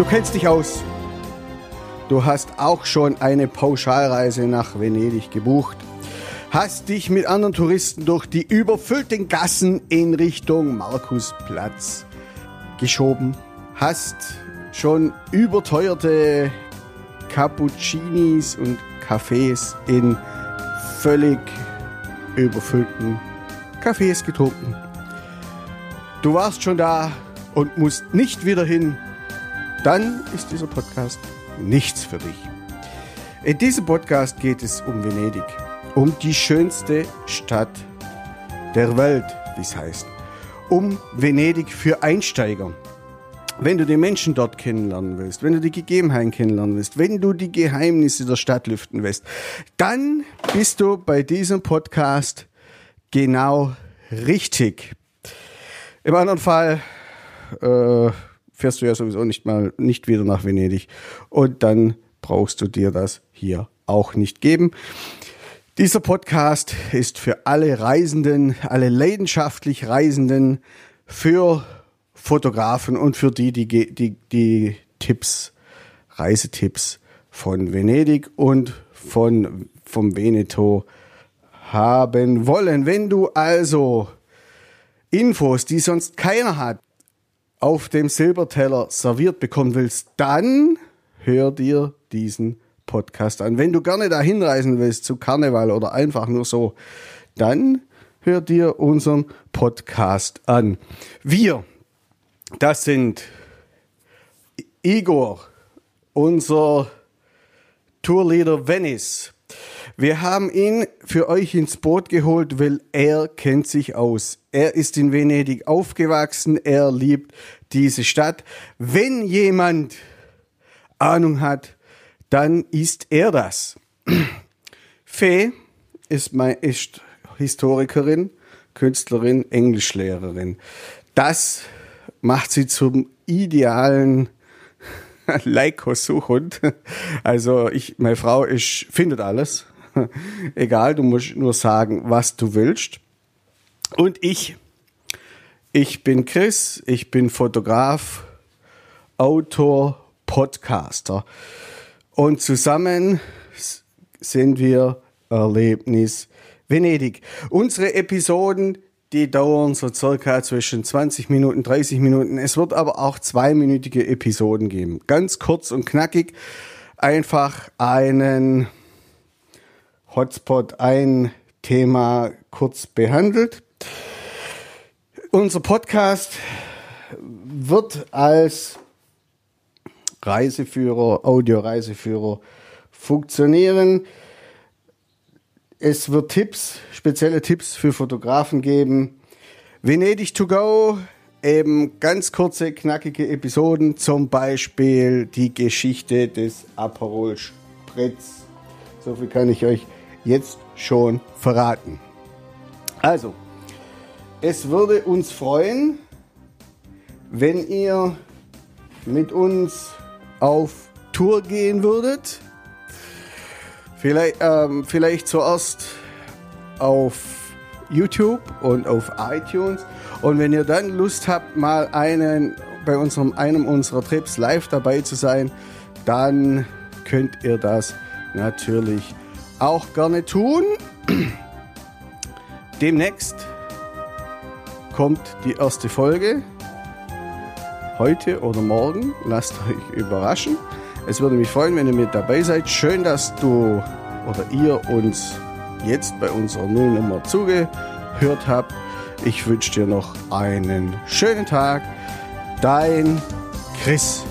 Du kennst dich aus. Du hast auch schon eine Pauschalreise nach Venedig gebucht. Hast dich mit anderen Touristen durch die überfüllten Gassen in Richtung Markusplatz geschoben. Hast schon überteuerte Cappuccinis und Cafés in völlig überfüllten Cafés getrunken. Du warst schon da und musst nicht wieder hin. Dann ist dieser Podcast nichts für dich. In diesem Podcast geht es um Venedig, um die schönste Stadt der Welt, wie es heißt. Um Venedig für Einsteiger. Wenn du die Menschen dort kennenlernen willst, wenn du die Gegebenheiten kennenlernen willst, wenn du die Geheimnisse der Stadt lüften willst, dann bist du bei diesem Podcast genau richtig. Im anderen Fall äh, fährst du ja sowieso nicht mal nicht wieder nach Venedig und dann brauchst du dir das hier auch nicht geben. Dieser Podcast ist für alle Reisenden, alle leidenschaftlich Reisenden, für Fotografen und für die, die die, die Tipps, Reisetipps von Venedig und von vom Veneto haben wollen. Wenn du also Infos, die sonst keiner hat, auf dem Silberteller serviert bekommen willst, dann hör dir diesen Podcast an. Wenn du gerne dahin reisen willst zu Karneval oder einfach nur so, dann hör dir unseren Podcast an. Wir, das sind Igor, unser Tourleader Venice, wir haben ihn für euch ins Boot geholt, weil er kennt sich aus. Er ist in Venedig aufgewachsen, er liebt diese Stadt. Wenn jemand Ahnung hat, dann ist er das. Fee ist, mein, ist Historikerin, Künstlerin, Englischlehrerin. Das macht sie zum idealen Leikosuchhund. Also ich, meine Frau, ich findet alles. Egal, du musst nur sagen, was du willst. Und ich, ich bin Chris, ich bin Fotograf, Autor, Podcaster. Und zusammen sind wir Erlebnis Venedig. Unsere Episoden, die dauern so circa zwischen 20 Minuten, 30 Minuten. Es wird aber auch zweiminütige Episoden geben. Ganz kurz und knackig. Einfach einen Hotspot ein Thema kurz behandelt. Unser Podcast wird als Reiseführer, Audioreiseführer funktionieren. Es wird Tipps, spezielle Tipps für Fotografen geben. Venedig to go, eben ganz kurze, knackige Episoden, zum Beispiel die Geschichte des Aperol Spritz. So viel kann ich euch jetzt schon verraten. Also, es würde uns freuen, wenn ihr mit uns auf Tour gehen würdet. Vielleicht, ähm, vielleicht zuerst auf YouTube und auf iTunes. Und wenn ihr dann Lust habt, mal einen bei unserem, einem unserer Trips live dabei zu sein, dann könnt ihr das natürlich auch gerne tun. Demnächst kommt die erste Folge. Heute oder morgen. Lasst euch überraschen. Es würde mich freuen, wenn ihr mit dabei seid. Schön, dass du oder ihr uns jetzt bei unserer Nullnummer zugehört habt. Ich wünsche dir noch einen schönen Tag. Dein Chris.